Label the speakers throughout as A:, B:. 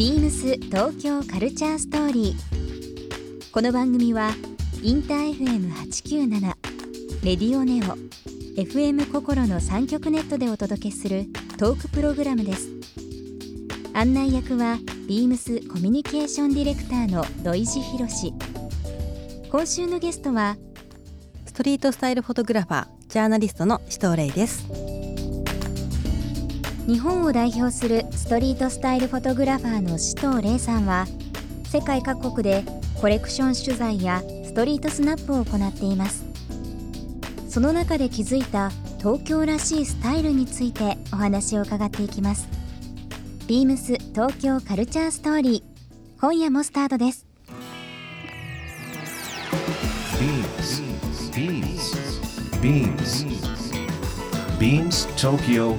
A: ビームス東京カルチャーストーリー。この番組はインター FM897 レディオネオ FM 心の三極ネットでお届けするトークプログラムです。案内役はビームスコミュニケーションディレクターの土井博志。今週のゲストは
B: ストリートスタイルフォトグラファージャーナリストの紫藤玲です
A: 日本を代表するストリートスタイルフォトグラファーの紫藤玲さんは世界各国でコレクション取材やストリートスナップを行っていますその中で気づいた東京らしいスタイルについてお話を伺っていきますビームス東京カルチャーストーリー今夜もスタートです
C: Beams. Beams. Beams Tokyo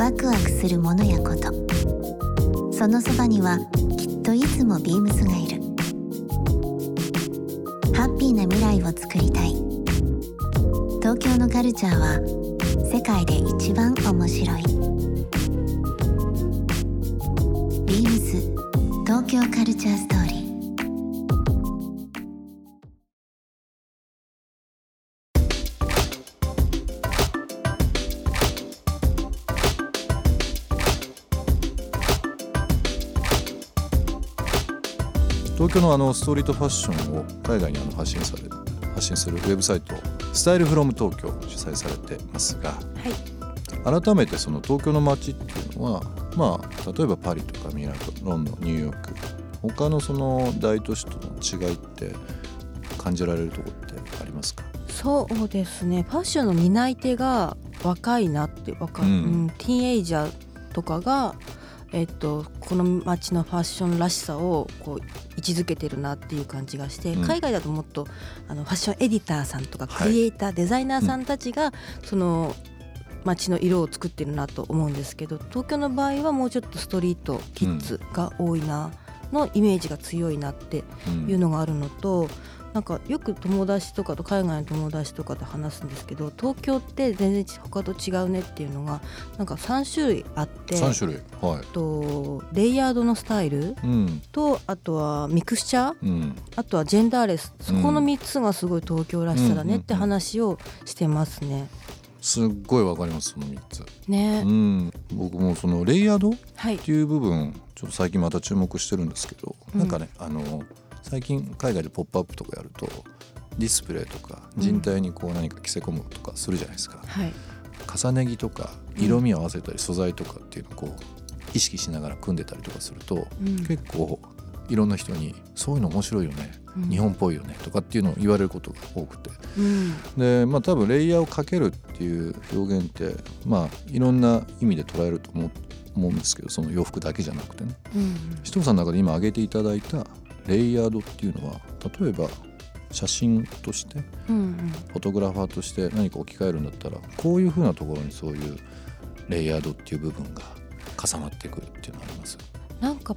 D: ワクワクするものやこと。そのそばにはきっといつもビームスがいる。ハッピーな未来を作りたい。東京のカルチャーは世界で一番面白い。ビームス東京カルチャーストーリー
E: 東京のあのストリートファッションを海外にあの発信され発信するウェブサイトスタイルフロム東京を主催されてますが、改めてその東京の街っていうのはまあ例えばパリとかミラノロンドンニューヨーク他のその大都市との違いって感じられるところってありますか？
B: そうですね。ファッションの担い手が若いなって若、
E: う
B: うんん。ティーンエイジャーとかがえっと、この街のファッションらしさをこう位置づけてるなっていう感じがして、
E: うん。
B: 海外だともっとあのファッションエディターさんとか
E: はい。
B: クリエイター、デザイナーさんたちがその街の色を作ってるなと思うんですけど東京の場合はもうちょっとストリートキッズが多いなのイメージが強いなって
E: うん
B: いうのがあるのと、なんかよく友達とかと海外の友達とかと話すんですけど東京って全然他と違うねっていうのがなんか3種類あって
E: 3種類。はい。
B: とレイヤードのスタイル
E: うん。
B: とあとはミクスチャー
E: うん。
B: あとはジェンダーレス。そこの3つがすごい東京らしさだねって話をしてますね。
E: すっごいわかりますその3つ。
B: ね、
E: うん。僕もそのレイヤード
B: はい。
E: っていう部分ちょっと最近また注目してるんですけど、
B: うん。
E: なんかねあの最近海外で「ポップアップとかやるとディスプレイとか人体にこう何か着せ込むとかするじゃないですか、
B: はい。
E: 重ね着とか色味合わせたり素材とかっていうのをこう意識しながら組んでたりとかすると、
B: うん。
E: 結構いろんな人に「そういうの面白いよね、
B: うん。
E: 日本っぽいよね」とかっていうのを言われることが多くて。
B: うん。
E: でまあ多分レイヤーをかけるっていう表現ってまあいろんな意味で捉えると思う思うんですけどその洋服だけじゃなくてね。
B: うん
E: 紫藤さんの中で今挙げていただいたレイヤードっていうのは例えば写真として
B: うんうん。
E: フォトグラファーとして何か置き換えるんだったらこういうふうなところにそういうレイヤードっていう部分が重なってくるっていうのはあります。
B: なんか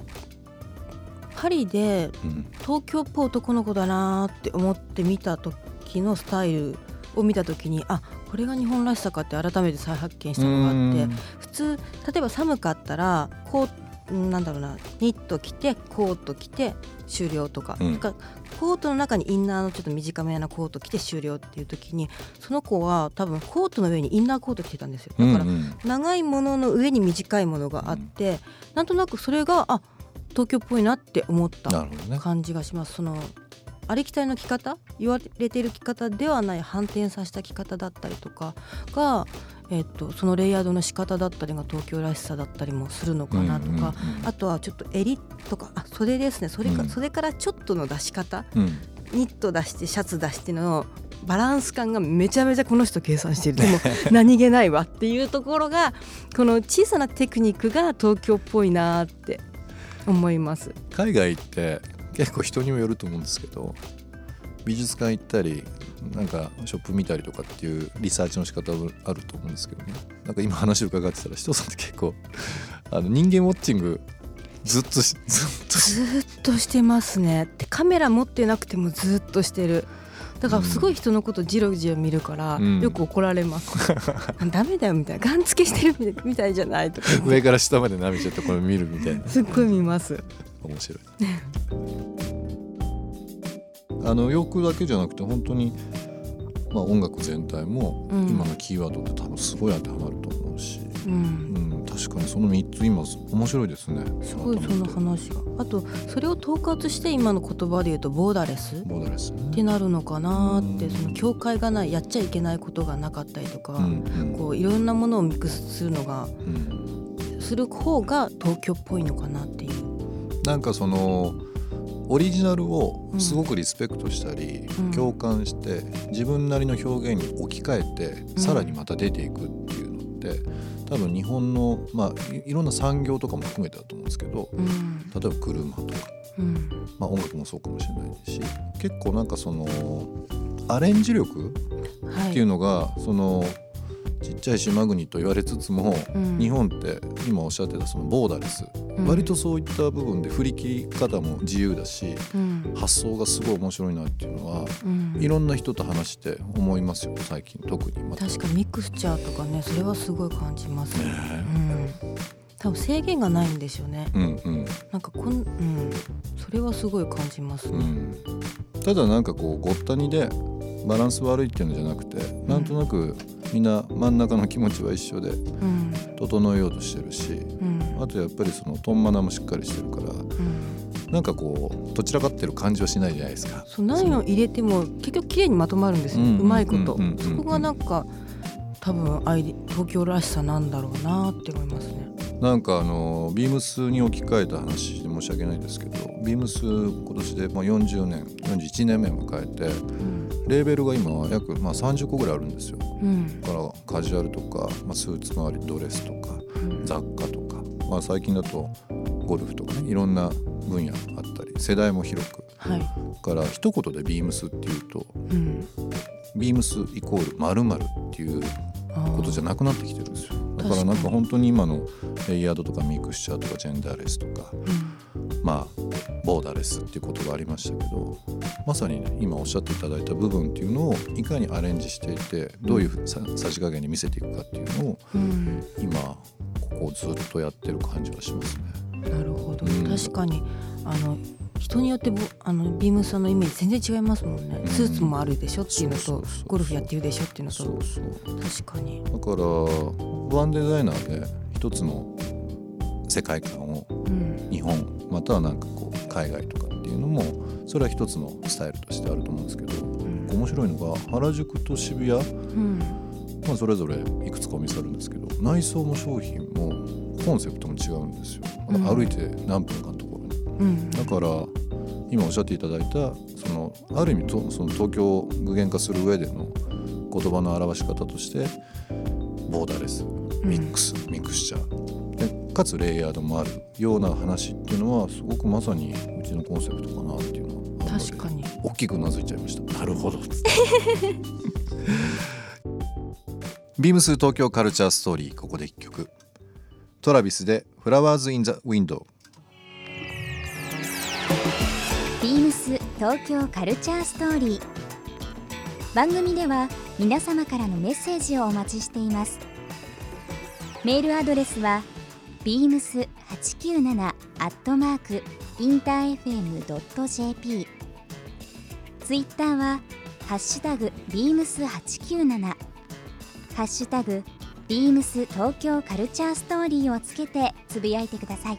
B: パリで
E: うん。
B: 東京っぽい男の子だなーって思って見た時のスタイルを見た時にあこれが日本らしさかって改めて再発見したのがあって普通例えば寒かったらこうなんだろうなニット着てコート着て終了とか,、
E: うん。
B: かコートの中にインナーのちょっと短めなコート着て終了っていう時にその子は多分コートの上にインナーコート着てたんですよ。だから
E: うん。うん
B: 長いものの上に短いものがあって、なんとなくそれがあ東京っぽいなって思った。感じがします。そのありきたりの着方？言われている着方ではない反転させた着方だったりとかが、えっとそのレイヤードの仕方だったりが東京らしさだったりもするのかなとか、
E: うんうんうん
B: あとはちょっと襟とかあ袖ですね。それか、
E: うん。
B: 袖からちょっとの出し方？
E: うん。
B: ニット出してシャツ出してのバランス感がめちゃめちゃこの人計算してる。でも何気ないわっていうところがこの小さなテクニックが東京っぽいなーって思います。
E: 海外って結構人にもよると思うんですけど美術館行ったりなんかショップ見たりとかっていうリサーチの仕方はあると思うんですけどね。なんか今話を伺ってたら人さんって結構あの人間ウォッチングずっとずっと
B: ずっとしてますね。でカメラ持ってなくてもずっとしてる。だからすごい人のことじろじろ見るから、よく怒られます、うん、ダメだよみたいな。ガン付けしてるみたいじゃないとか。
E: 上から下まで舐めちゃってこれ見るみたいな。
B: すっごい見ます
E: 面白い。あの洋服だけじゃなくて本当にまあ音楽全体も今のキーワードって多分すごい当てはまると思うし、うん、うん確かにその3つ今面白いですね。
B: すごいその話が。あとそれを統括して今の言葉で言うとボーダレス？
E: ボーダレス、ね、
B: ってなるのかなってその境界がないやっちゃいけないことがなかったりとか、うんうん、こういろんなものをミックスするのが、うん、する方が東京っぽいのかなっていう。
E: なんかそのオリジナルをすごくリスペクトしたり、うん、共感して自分なりの表現に置き換えて、うん、さらにまた出ていくっていうのって多分日本の、まあ、いろんな産業とかも含めてだと思うんですけど、うん、例えば車とか、まあ、音楽もそうかもしれないし結構なんかそのアレンジ力っていうのが、はい、そのちっちゃい島国と言われつつも、うん、日本って今おっしゃってたそのボーダレス、うん、割とそういった部分で振り切り方も自由だし、うん、発想がすごい面白いなっていうのは、いろんな人と話して思いますよ最近特に、
B: ま、確かミクスチャーとかねそれはすごい感じます。ね。ね多分制限がないんですよね。うんうん、なんかこん、うん、それはすごい感じますね。
E: ただなんかこうごったにでバランス悪いっていうのじゃなくて、うん、なんとなくみんな真ん中の気持ちは一緒で整えようとしてるし、うん、あとやっぱりそのトンマナもしっかりしてるから、うん、なんかこうどちらかってる感じはしないじゃないですか。
B: そう何を入れても結局綺麗にまとまるんですよ、うまいこと、そこがなんか多分アイ東京らしさなんだろうなって思いますね。
E: なんかあのビームスに置き換えた話で申し訳ないですけどビームス今年でまあ40年41年目を迎えて、うんレーベルが今約まあ30個ぐらいあるんですよ、うん、だからカジュアルとか、まあ、スーツ周りドレスとか、雑貨とか、まあ、最近だとゴルフとかねいろんな分野あったり世代も広く、はい、から一言でビームスっていうと、うん、ビームスイコール〇〇っていうことじゃなくなってきてるんですよ。だからなんか本当に今のレイヤードとかミクスチャーとかジェンダーレスとか、うん、まあボーダーレスっていうことがありましたけどまさにね今おっしゃっていただいた部分っていうのをいかにアレンジしていてどういうさじ加減に見せていくかっていうのを、うん、今ここずっとやってる感じはします
B: ね。なるほど、うん、確かにあの人によってあのビームさんのイメージ全然違いますもんね、うん、スーツもあるでしょっていうのとゴルフやってるでしょっていうのと。そうそう。確かに。
E: だからワンデザイナーで一つの世界観を日本、またはなんかこう海外とかっていうのもそれは一つのスタイルとしてあると思うんですけど、うん、面白いのが原宿と渋谷、うん、まあ、それぞれいくつかお店あるんですけど内装も商品もコンセプトも違うんですよ、うん、歩いて何分かのところに、だから今おっしゃっていただいたそのある意味とその東京を具現化する上での言葉の表し方としてボーダーレスミックス、ミクスチャー。でかつレイヤードもあるような話っていうのはすごくまさにうちのコンセプトかなっていうのは
B: 確かに。
E: 大きくうなずいちゃいました。なるほど。ビームス東京カルチャーストーリーここで一曲。トラビスでフラワーズインザウィンドウ
A: ビームス東京カルチャーストーリー。番組では皆様からのメッセージをお待ちしています。メールアドレスは beams897 アットマークインター FM.jp ツイッターはハッシュタグ beams897 ハッシュタグビームス東京カルチャーストーリーをつけてつぶやいてください。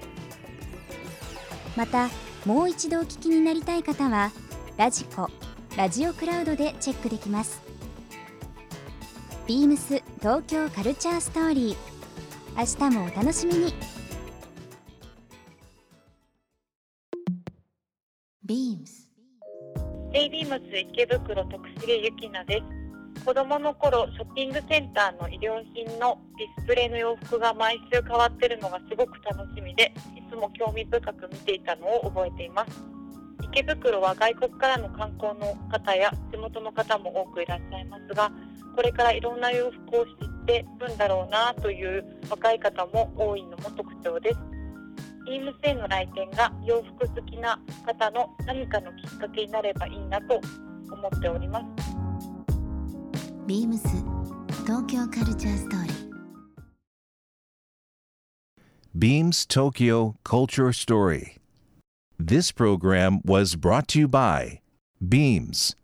A: またもう一度お聞きになりたい方はラジコラジオクラウドでチェックできます。ビームス東京カルチャーストーリー。明日もお楽しみに。
D: ビームス
F: デイビームス池袋徳重ゆきなです。子供の頃ショッピングセンターの衣料品のディスプレイの洋服が毎週変わってるのがすごく楽しみでいつも興味深く見ていたのを覚えています。池袋は外国からの観光の方や地元の方も多くいらっしゃいますがこれからいろんな洋服を知ってるんだろうなという若い方も多いのも特徴ですビームスへの来店が洋服好きな方の何かのきっかけになればいいなと思っております
D: ビームス東京カルチャーストーリー
C: Beams Tokyo Culture Story. This program was brought to you by Beams.